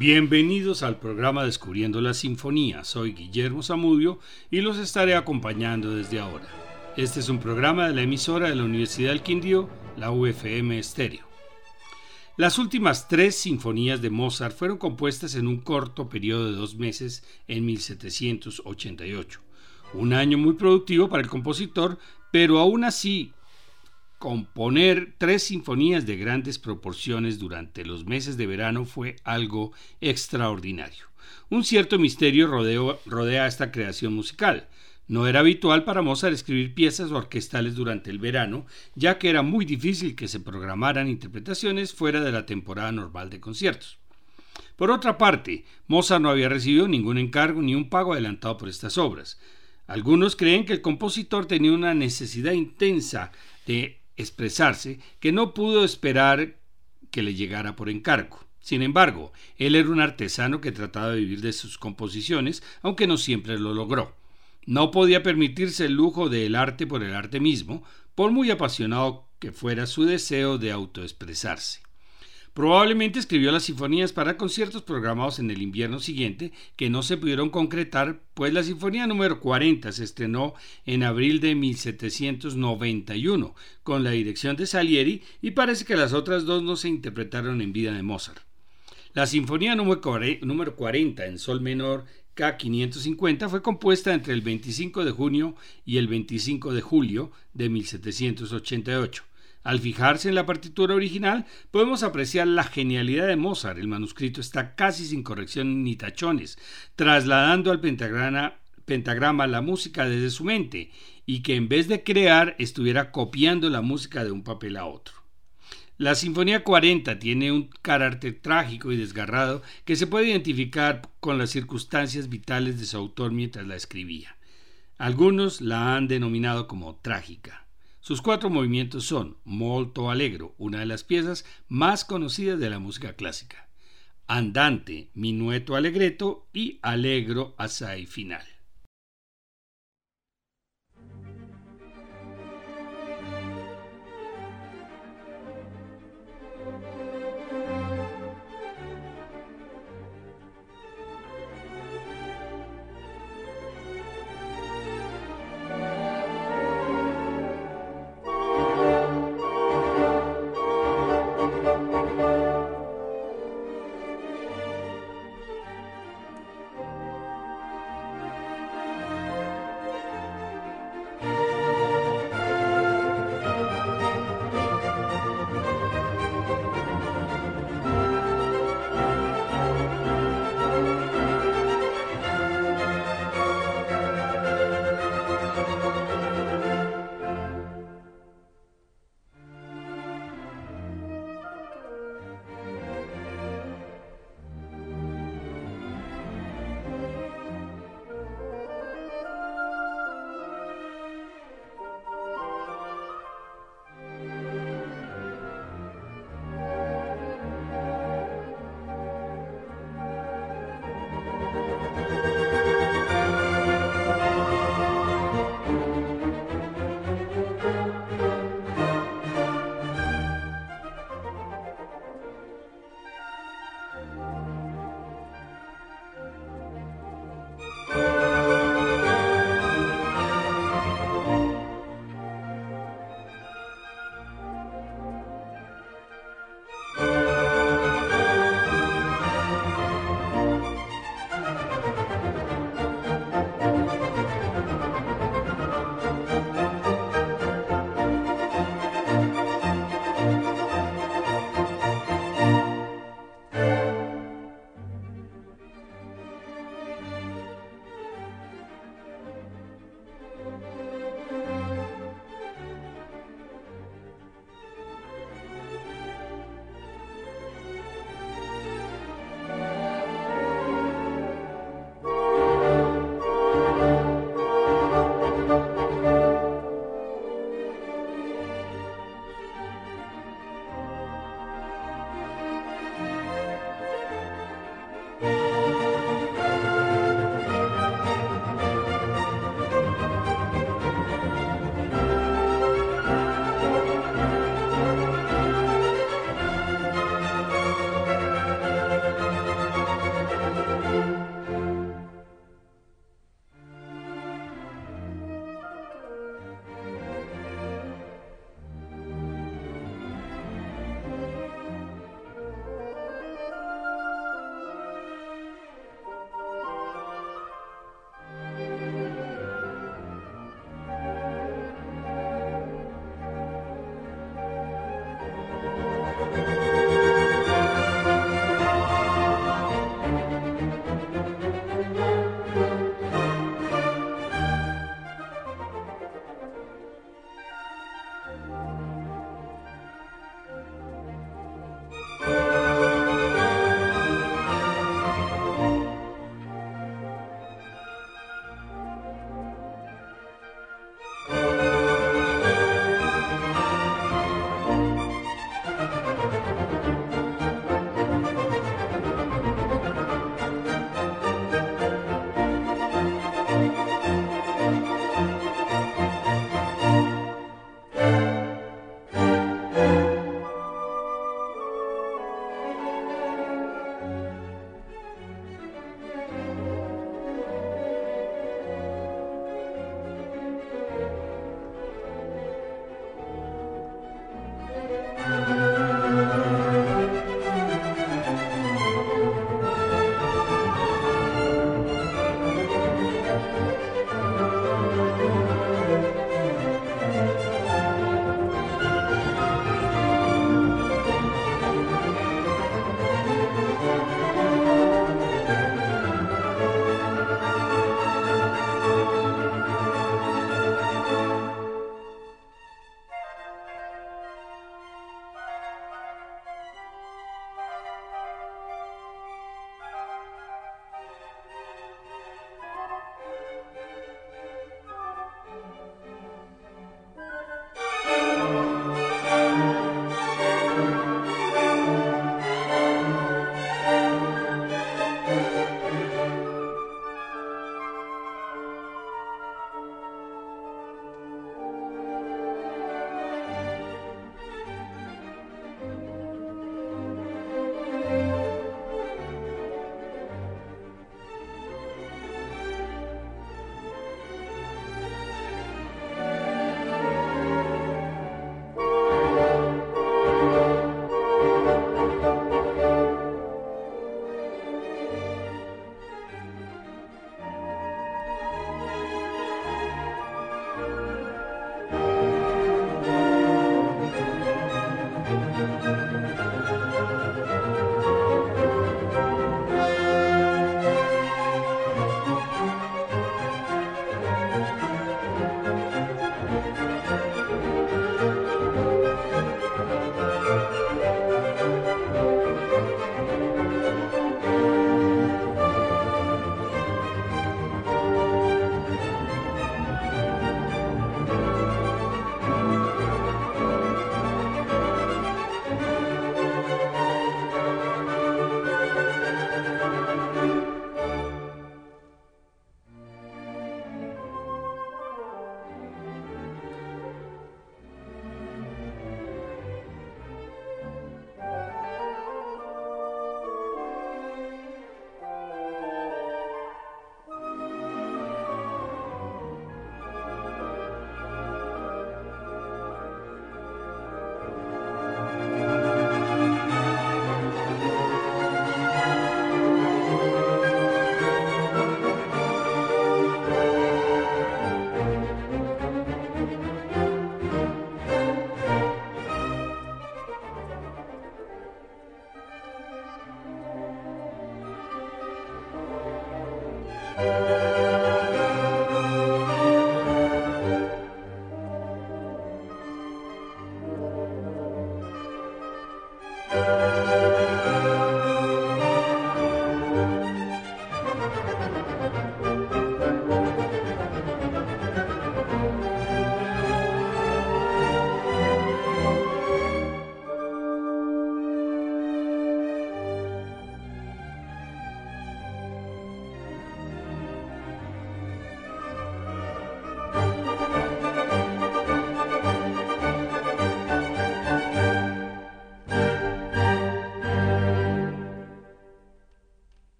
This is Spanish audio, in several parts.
Bienvenidos al programa Descubriendo la Sinfonía. Soy Guillermo Zamudio y los estaré acompañando desde ahora. Este es un programa de la emisora de la Universidad del Quindío, la UFM Estéreo. Las últimas tres sinfonías de Mozart fueron compuestas en un corto periodo de dos meses en 1788. Un año muy productivo para el compositor, pero aún así componer tres sinfonías de grandes proporciones durante los meses de verano fue algo extraordinario. Un cierto misterio rodea esta creación musical. No era habitual para Mozart escribir piezas orquestales durante el verano, ya que era muy difícil que se programaran interpretaciones fuera de la temporada normal de conciertos. Por otra parte, Mozart no había recibido ningún encargo ni un pago adelantado por estas obras. Algunos creen que el compositor tenía una necesidad intensa de expresarse que no pudo esperar que le llegara por encargo. Sin embargo, él era un artesano que trataba de vivir de sus composiciones, aunque no siempre lo logró. No podía permitirse el lujo del arte por el arte mismo, por muy apasionado que fuera su deseo de autoexpresarse. Probablemente escribió las sinfonías para conciertos programados en el invierno siguiente que no se pudieron concretar, pues la sinfonía número 40 se estrenó en abril de 1791 con la dirección de Salieri y parece que las otras dos no se interpretaron en vida de Mozart. La sinfonía número 40 en sol menor K550 fue compuesta entre el 25 de junio y el 25 de julio de 1788. Al fijarse en la partitura original, podemos apreciar la genialidad de Mozart. El manuscrito está casi sin corrección ni tachones, trasladando al pentagrama, pentagrama la música desde su mente y que en vez de crear estuviera copiando la música de un papel a otro. La Sinfonía 40 tiene un carácter trágico y desgarrado que se puede identificar con las circunstancias vitales de su autor mientras la escribía. Algunos la han denominado como trágica. Sus cuatro movimientos son Molto Allegro, una de las piezas más conocidas de la música clásica, Andante, Minueto Allegretto y Allegro Assai Final.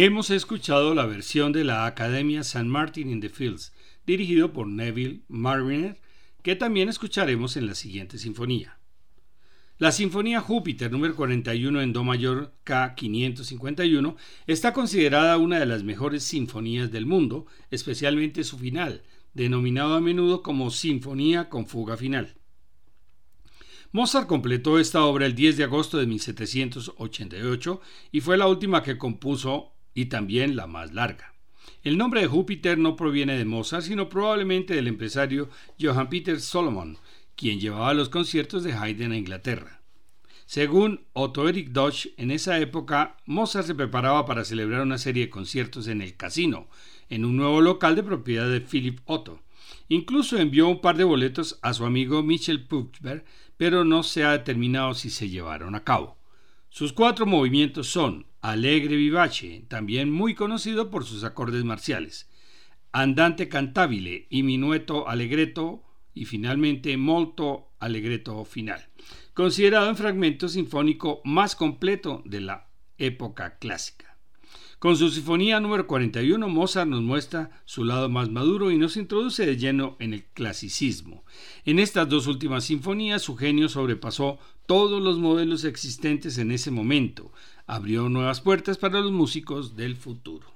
Hemos escuchado la versión de la Academia San Martin in the Fields, dirigido por Neville Mariner, que también escucharemos en la siguiente sinfonía. La Sinfonía Júpiter número 41 en Do mayor K551 está considerada una de las mejores sinfonías del mundo, especialmente su final, denominado a menudo como Sinfonía con fuga final. Mozart completó esta obra el 10 de agosto de 1788 y fue la última que compuso y también la más larga. El nombre de Júpiter no proviene de Mozart, sino probablemente del empresario Johann Peter Solomon, quien llevaba los conciertos de Haydn a Inglaterra. Según Otto Erich Dodge, en esa época Mozart se preparaba para celebrar una serie de conciertos en el casino, en un nuevo local de propiedad de Philip Otto. Incluso envió un par de boletos a su amigo Michel Puchberg, pero no se ha determinado si se llevaron a cabo. Sus cuatro movimientos son Alegre vivace, también muy conocido por sus acordes marciales, Andante cantabile y Minueto allegretto y finalmente Molto allegretto final, considerado un fragmento sinfónico más completo de la época clásica. Con su sinfonía número 41, Mozart nos muestra su lado más maduro y nos introduce de lleno en el clasicismo. En estas dos últimas sinfonías, su genio sobrepasó todos los modelos existentes en ese momento, abrió nuevas puertas para los músicos del futuro.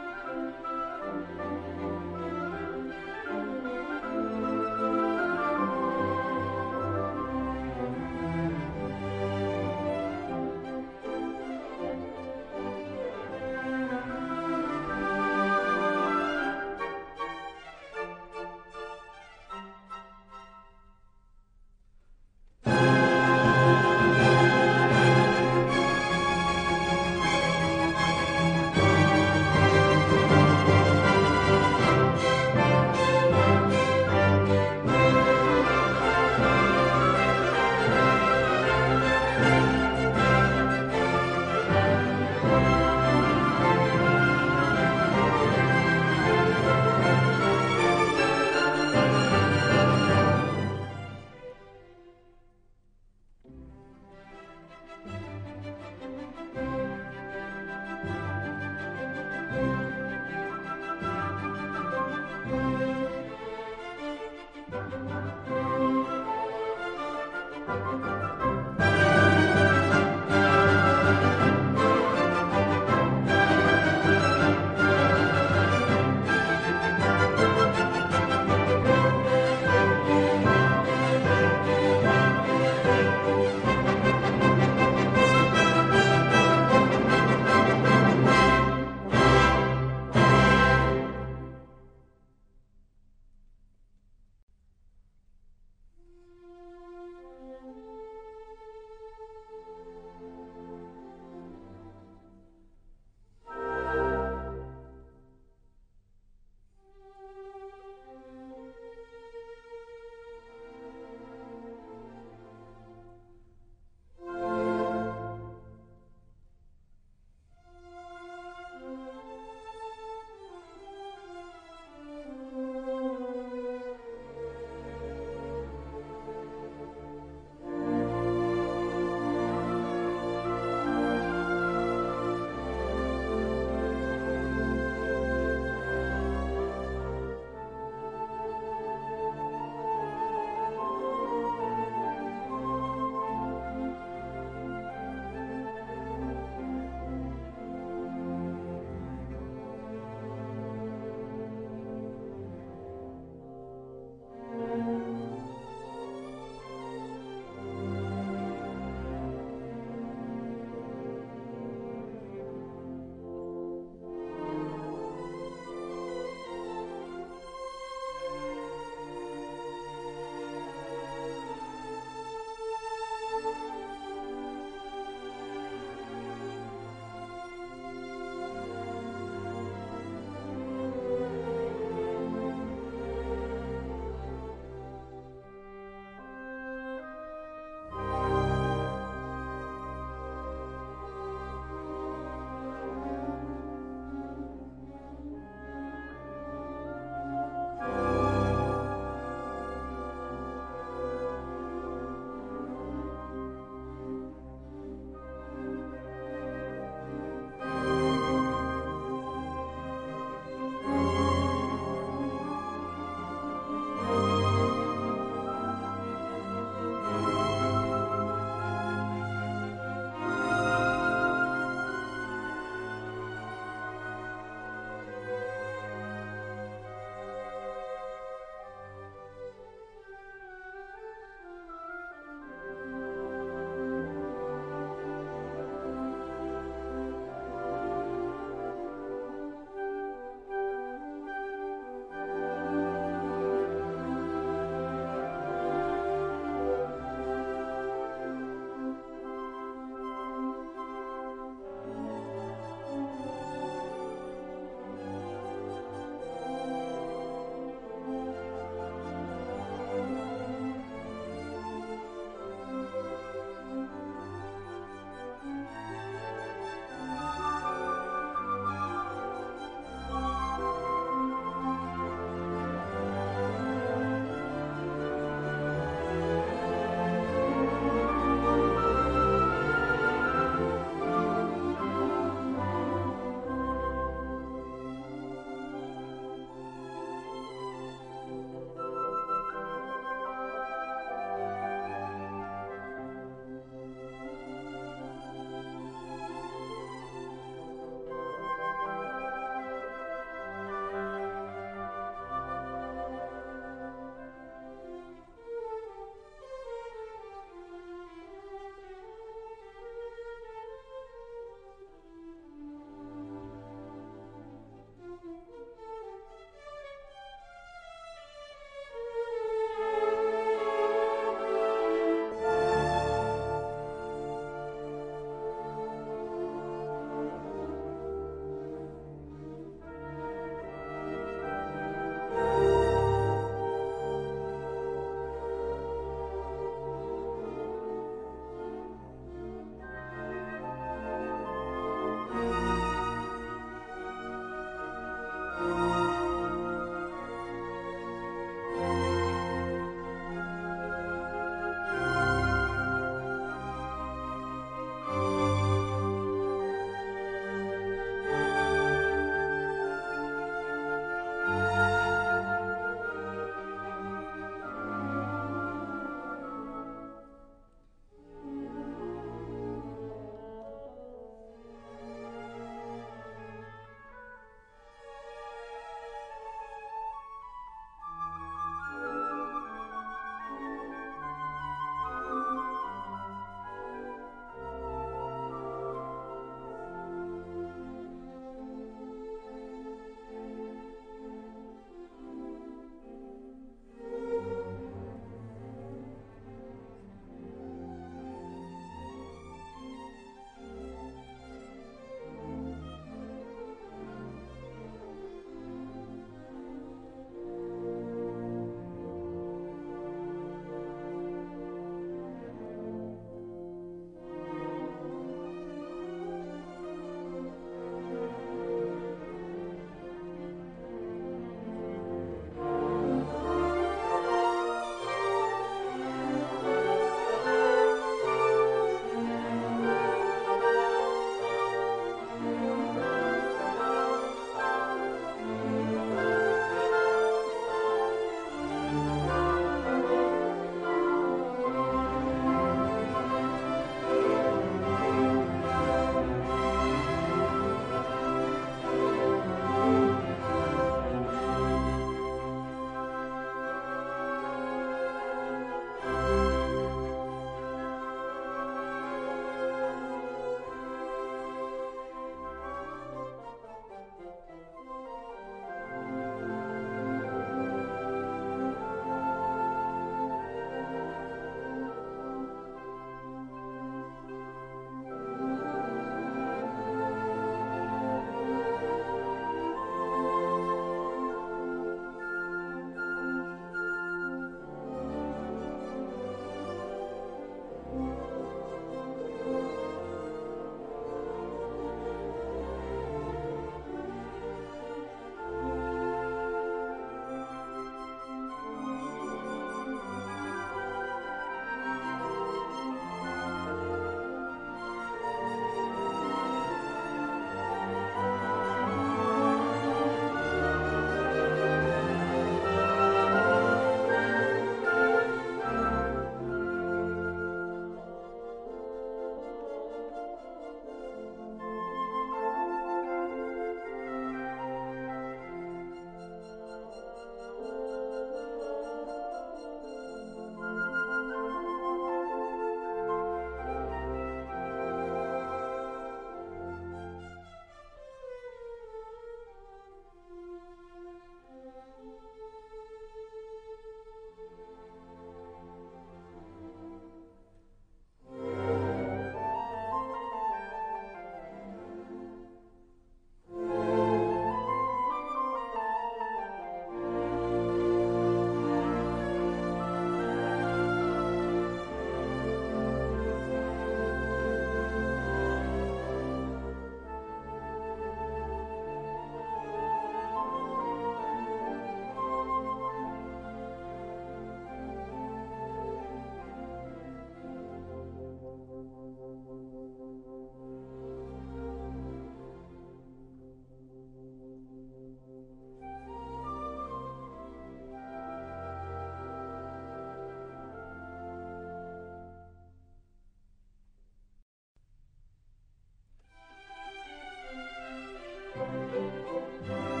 うん。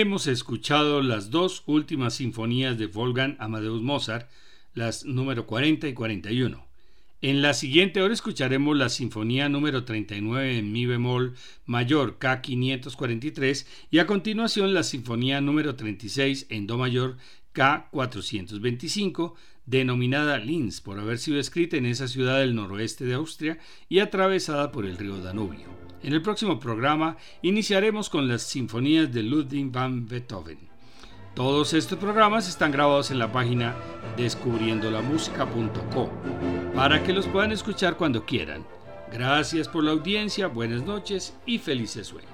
Hemos escuchado las dos últimas sinfonías de Wolfgang Amadeus Mozart, las número 40 y 41. En la siguiente hora escucharemos la Sinfonía número 39 en Mi bemol mayor K543 y a continuación la Sinfonía número 36 en Do mayor K425, denominada Linz por haber sido escrita en esa ciudad del noroeste de Austria y atravesada por el río Danubio. En el próximo programa iniciaremos con las sinfonías de Ludwig van Beethoven. Todos estos programas están grabados en la página descubriendolamusica.com para que los puedan escuchar cuando quieran. Gracias por la audiencia, buenas noches y felices sueños.